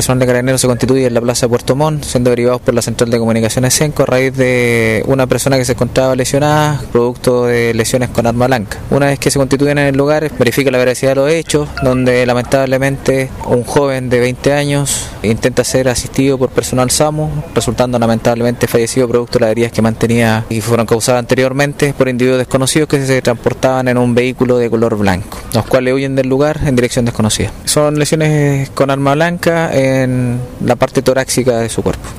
personal de carabineros se constituye en la plaza Puerto Montt, siendo derivados por la central de comunicaciones CENCO a raíz de una persona que se encontraba lesionada, producto de lesiones con arma blanca. Una vez que se constituyen en el lugar, verifica la veracidad de los hechos, donde lamentablemente un joven de 20 años intenta ser asistido por personal SAMU, resultando lamentablemente fallecido producto de las heridas que mantenía y fueron causadas anteriormente por individuos desconocidos que se transportaban en un vehículo de color blanco, los cuales huyen del lugar en dirección desconocida. Son lesiones con arma blanca en la parte torácica de su cuerpo.